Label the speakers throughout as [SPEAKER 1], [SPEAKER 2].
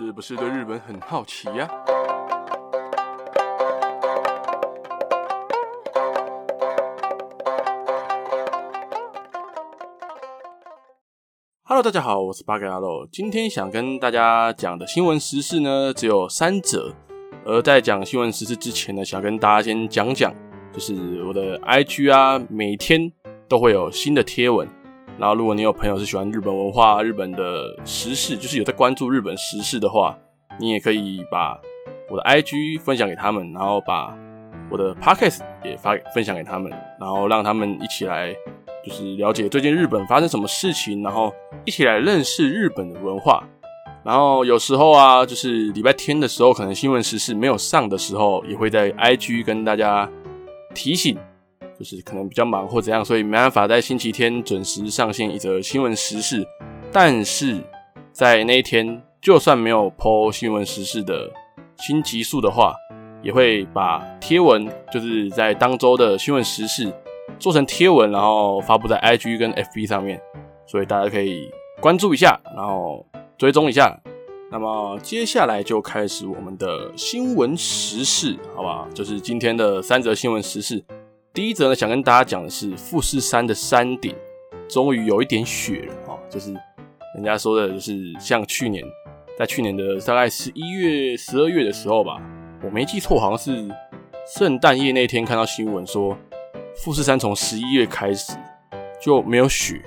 [SPEAKER 1] 是不是对日本很好奇呀？Hello，大家好，我是八格阿洛。今天想跟大家讲的新闻时事呢，只有三则。而在讲新闻时事之前呢，想跟大家先讲讲，就是我的 IG 啊，每天都会有新的贴文。然后，如果你有朋友是喜欢日本文化、日本的时事，就是有在关注日本时事的话，你也可以把我的 IG 分享给他们，然后把我的 Podcast 也发分享给他们，然后让他们一起来就是了解最近日本发生什么事情，然后一起来认识日本的文化。然后有时候啊，就是礼拜天的时候，可能新闻时事没有上的时候，也会在 IG 跟大家提醒。就是可能比较忙或怎样，所以没办法在星期天准时上线一则新闻时事。但是在那一天，就算没有 po 新闻时事的新集数的话，也会把贴文，就是在当周的新闻时事做成贴文，然后发布在 IG 跟 FB 上面，所以大家可以关注一下，然后追踪一下。那么接下来就开始我们的新闻时事，好吧？就是今天的三则新闻时事。第一则呢，想跟大家讲的是富士山的山顶终于有一点雪了啊！就是人家说的，就是像去年，在去年的大概十一月、十二月的时候吧，我没记错，好像是圣诞夜那天看到新闻说，富士山从十一月开始就没有雪，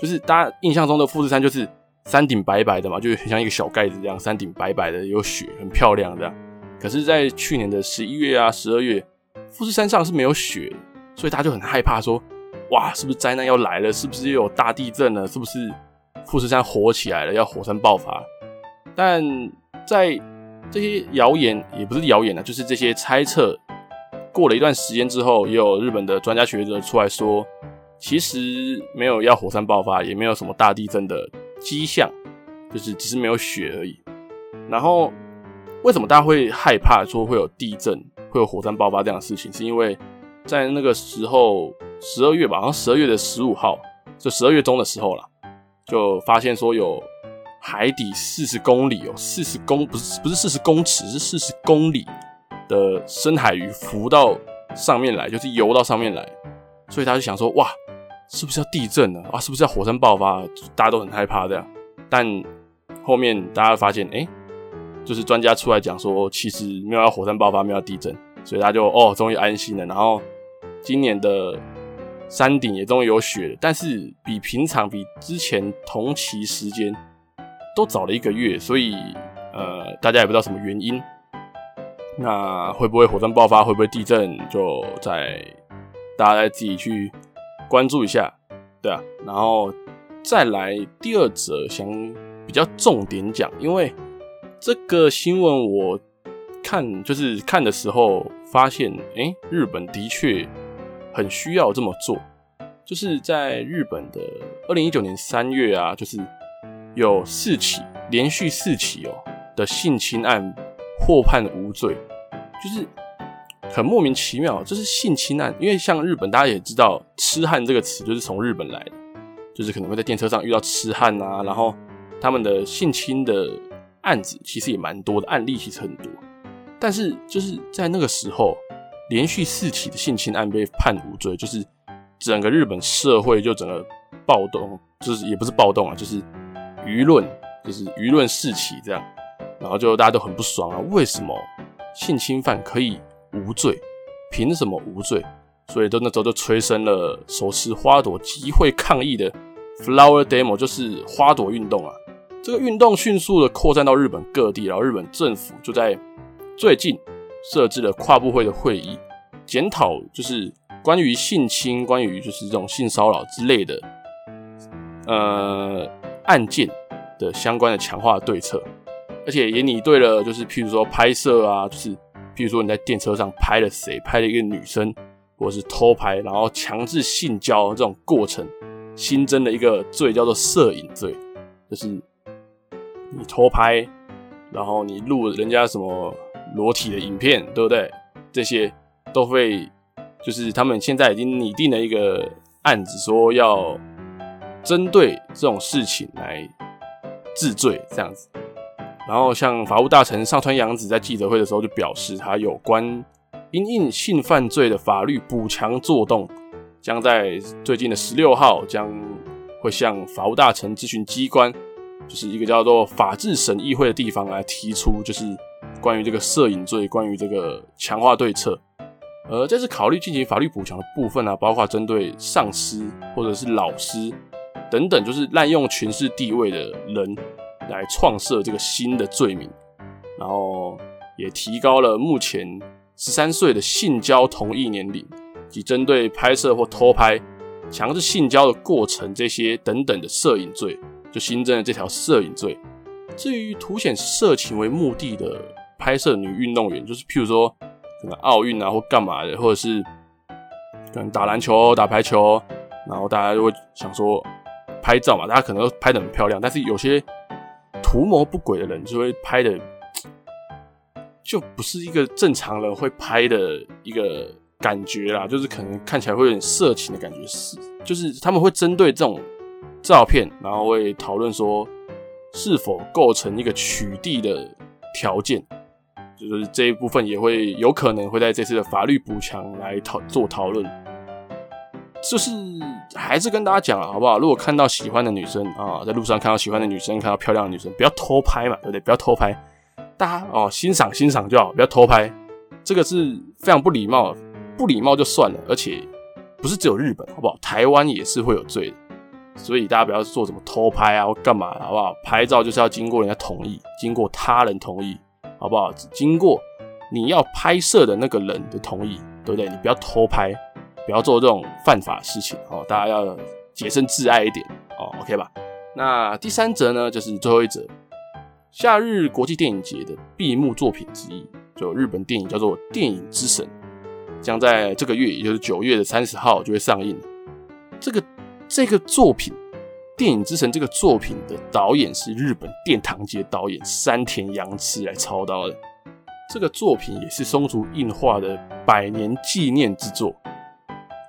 [SPEAKER 1] 就是大家印象中的富士山就是山顶白白的嘛，就很像一个小盖子这样，山顶白白的有雪，很漂亮这样。可是，在去年的十一月啊、十二月，富士山上是没有雪。所以大家就很害怕，说：“哇，是不是灾难要来了？是不是又有大地震了？是不是富士山火起来了，要火山爆发？”但在这些谣言也不是谣言啊，就是这些猜测过了一段时间之后，也有日本的专家学者出来说，其实没有要火山爆发，也没有什么大地震的迹象，就是只是没有雪而已。然后为什么大家会害怕说会有地震、会有火山爆发这样的事情？是因为在那个时候，十二月吧，好像十二月的十五号，就十二月中的时候啦，就发现说有海底四十公里哦，四十公不是不是四十公尺，是四十公里的深海鱼浮到上面来，就是游到上面来，所以他就想说，哇，是不是要地震了啊？是不是要火山爆发？大家都很害怕这样。但后面大家发现，哎、就是专家出来讲说，其实没有要火山爆发，没有要地震，所以他就哦，终于安心了，然后。今年的山顶也终于有雪了，但是比平常、比之前同期时间都早了一个月，所以呃，大家也不知道什么原因。那会不会火山爆发？会不会地震？就在大家自己去关注一下，对啊。然后再来第二则，想比较重点讲，因为这个新闻我看就是看的时候发现，哎、日本的确。很需要这么做，就是在日本的二零一九年三月啊，就是有四起连续四起哦的性侵案获判无罪，就是很莫名其妙，这是性侵案，因为像日本大家也知道“痴汉”这个词就是从日本来的，就是可能会在电车上遇到痴汉啊，然后他们的性侵的案子其实也蛮多的，案例其实很多，但是就是在那个时候。连续四起的性侵案被判无罪，就是整个日本社会就整个暴动，就是也不是暴动啊，就是舆论，就是舆论四起这样，然后就大家都很不爽啊，为什么性侵犯可以无罪？凭什么无罪？所以都那时候就催生了手持花朵集会抗议的 Flower Demo，就是花朵运动啊。这个运动迅速的扩散到日本各地，然后日本政府就在最近。设置了跨部会的会议，检讨就是关于性侵、关于就是这种性骚扰之类的，呃案件的相关的强化对策，而且也拟对了，就是譬如说拍摄啊，就是譬如说你在电车上拍了谁，拍了一个女生，或是偷拍，然后强制性交这种过程，新增了一个罪叫做摄影罪，就是你偷拍，然后你录人家什么。裸体的影片，对不对？这些都会，就是他们现在已经拟定了一个案子，说要针对这种事情来治罪，这样子。然后像法务大臣上川阳子在记者会的时候就表示，他有关因应性犯罪的法律补强作动，将在最近的十六号将会向法务大臣咨询机关，就是一个叫做法制审议会的地方来提出，就是关于这个摄影罪，关于这个强化对策。而这次考虑进行法律补强的部分呢、包括针对上司或者是老师等等，就是滥用权势地位的人来创设这个新的罪名，然后也提高了目前十三岁的性交同意年龄，及针对拍摄或偷拍、强制性交的过程这些等等的摄影罪，就新增了这条摄影罪。至于凸显色情为目的的拍摄女运动员，就是譬如说。可能奥运啊，或干嘛的，或者是可能打篮球、打排球，然后大家就会想说拍照嘛，大家可能拍的很漂亮，但是有些图谋不轨的人就会拍的就不是一个正常人会拍的一个感觉啦，就是可能看起来会有点色情的感觉，是就是他们会针对这种照片，然后会讨论说是否构成一个取缔的条件。就是这一部分也会有可能会在这次的法律补强来讨做讨论，就是还是跟大家讲了好不好？如果看到喜欢的女生啊，在路上看到喜欢的女生，看到漂亮的女生，不要偷拍嘛，对不对？不要偷拍，大家哦欣赏欣赏就好，不要偷拍，这个是非常不礼貌，不礼貌就算了，而且不是只有日本好不好？台湾也是会有罪的，所以大家不要做什么偷拍啊或干嘛好不好？拍照就是要经过人家同意，经过他人同意。好不好？只经过你要拍摄的那个人的同意，对不对？你不要偷拍，不要做这种犯法的事情哦。大家要洁身自爱一点哦，OK 吧？那第三则呢，就是最后一则，夏日国际电影节的闭幕作品之一，就日本电影叫做《电影之神》，将在这个月，也就是九月的三十号就会上映。这个这个作品。电影之神这个作品的导演是日本殿堂级导演山田洋次来操刀的。这个作品也是松竹映画的百年纪念之作。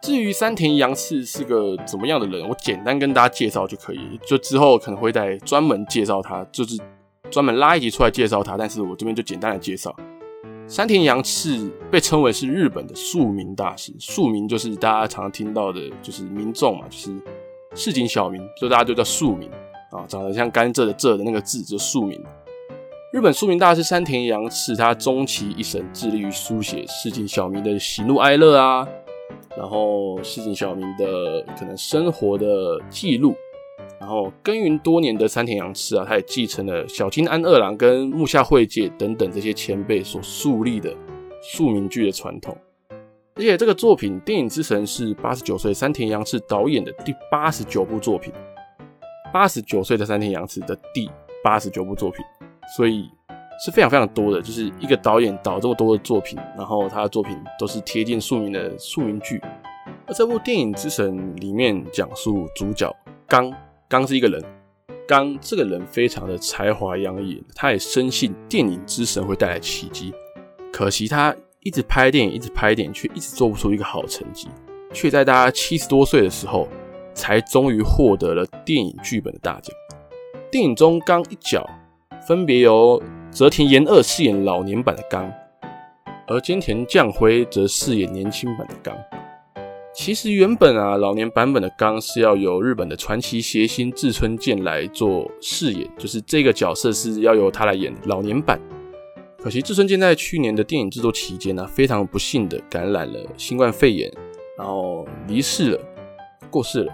[SPEAKER 1] 至于山田洋次是个怎么样的人，我简单跟大家介绍就可以。就之后可能会再专门介绍他，就是专门拉一集出来介绍他。但是我这边就简单的介绍，山田洋次被称为是日本的庶民大师。庶民就是大家常常听到的，就是民众嘛，就是。市井小民，所以大家就叫庶民啊，长得像甘蔗的蔗的那个字就庶民。日本庶民大师山田洋次，他终其一生致力于书写市井小民的喜怒哀乐啊，然后市井小民的可能生活的记录，然后耕耘多年的山田洋次啊，他也继承了小津安二郎跟木下惠介等等这些前辈所树立的庶民剧的传统。而且这个作品《电影之神》是八十九岁山田洋次导演的第八十九部作品，八十九岁的山田洋次的第八十九部作品，所以是非常非常多的，就是一个导演导这么多的作品，然后他的作品都是贴近庶民的庶民剧。而这部《电影之神》里面讲述主角刚，刚是一个人，刚这个人非常的才华洋溢，他也深信电影之神会带来奇迹，可惜他。一直拍电影，一直拍电影，却一直做不出一个好成绩，却在大家七十多岁的时候，才终于获得了电影剧本的大奖。电影中刚一角分别由泽田研二饰演老年版的刚，而菅田将晖则饰演年轻版的刚。其实原本啊，老年版本的刚是要由日本的传奇谐星志村健来做饰演，就是这个角色是要由他来演老年版。可惜志村健在去年的电影制作期间呢，非常不幸的感染了新冠肺炎，然后离世了，过世了。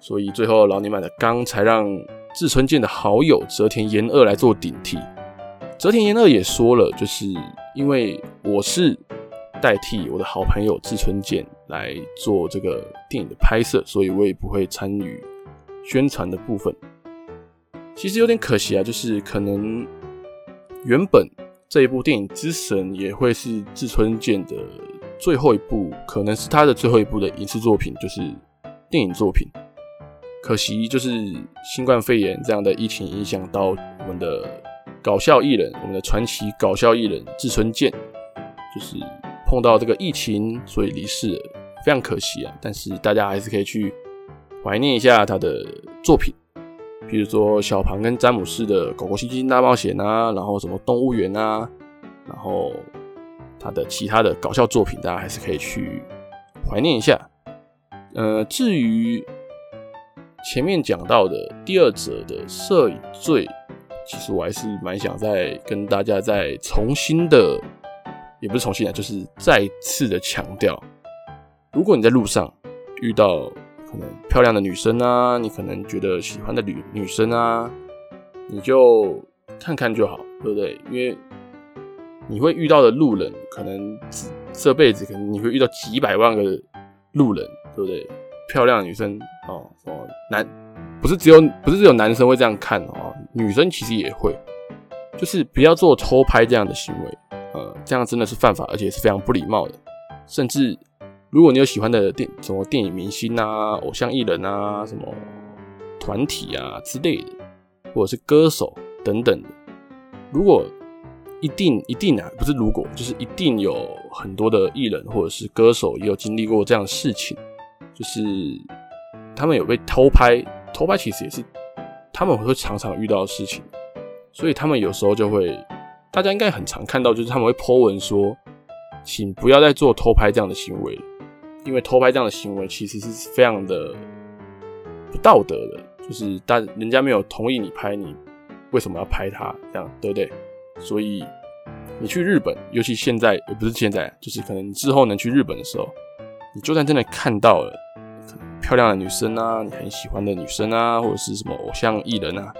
[SPEAKER 1] 所以最后老年版的刚才让志村健的好友泽田研二来做顶替。泽田研二也说了，就是因为我是代替我的好朋友志村健来做这个电影的拍摄，所以我也不会参与宣传的部分。其实有点可惜啊，就是可能原本。这一部电影之神也会是志村健的最后一部，可能是他的最后一部的影视作品，就是电影作品。可惜就是新冠肺炎这样的疫情影响到我们的搞笑艺人，我们的传奇搞笑艺人志村健，就是碰到这个疫情，所以离世了，非常可惜啊。但是大家还是可以去怀念一下他的作品，比如说小庞跟詹姆士的《狗狗星星大冒险》啊，然后什么动物园啊，然后他的其他的搞笑作品，大家还是可以去怀念一下。呃，至于前面讲到的第二者的摄影罪，其实我还是蛮想再跟大家再重新的，也不是重新的，就是再次的强调，如果你在路上遇到。可能漂亮的女生啊，你可能觉得喜欢的女女生啊，你就看看就好，对不对？因为你会遇到的路人，可能这辈子可能你会遇到几百万个路人，对不对？漂亮的女生哦，哦，男不是只有不是只有男生会这样看哦，女生其实也会，就是不要做偷拍这样的行为，呃，这样真的是犯法，而且是非常不礼貌的，甚至。如果你有喜欢的电什么电影明星啊、偶像艺人啊、什么团体啊之类的，或者是歌手等等的，如果一定一定啊，不是如果，就是一定有很多的艺人或者是歌手也有经历过这样的事情，就是他们有被偷拍，偷拍其实也是他们会常常遇到的事情，所以他们有时候就会，大家应该很常看到，就是他们会 po 文说，请不要再做偷拍这样的行为。因为偷拍这样的行为其实是非常的不道德的，就是但人家没有同意你拍，你为什么要拍他？这样对不对？所以你去日本，尤其现在也不是现在，就是可能之后能去日本的时候，你就算真的看到了漂亮的女生啊，你很喜欢的女生啊，或者是什么偶像艺人啊，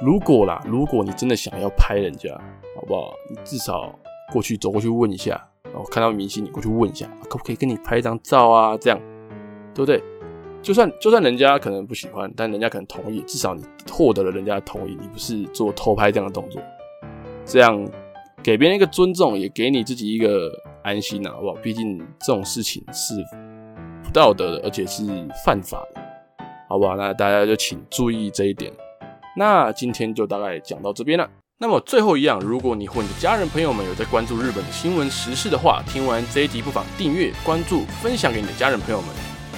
[SPEAKER 1] 如果啦，如果你真的想要拍人家，好不好？你至少过去走过去问一下。然后看到明星，你过去问一下，可不可以跟你拍一张照啊？这样，对不对？就算就算人家可能不喜欢，但人家可能同意，至少你获得了人家的同意，你不是做偷拍这样的动作，这样给别人一个尊重，也给你自己一个安心啊，好不好？毕竟这种事情是不道德的，而且是犯法的，好不好？那大家就请注意这一点。那今天就大概讲到这边了。那么最后一样，如果你或你的家人朋友们有在关注日本的新闻时事的话，听完这一集不妨订阅、关注、分享给你的家人朋友们，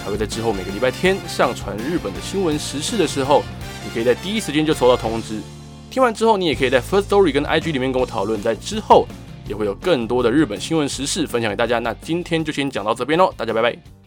[SPEAKER 1] 还会在之后每个礼拜天上传日本的新闻时事的时候，你可以在第一时间就收到通知。听完之后，你也可以在 First Story 跟 IG 里面跟我讨论，在之后也会有更多的日本新闻时事分享给大家。那今天就先讲到这边喽，大家拜拜。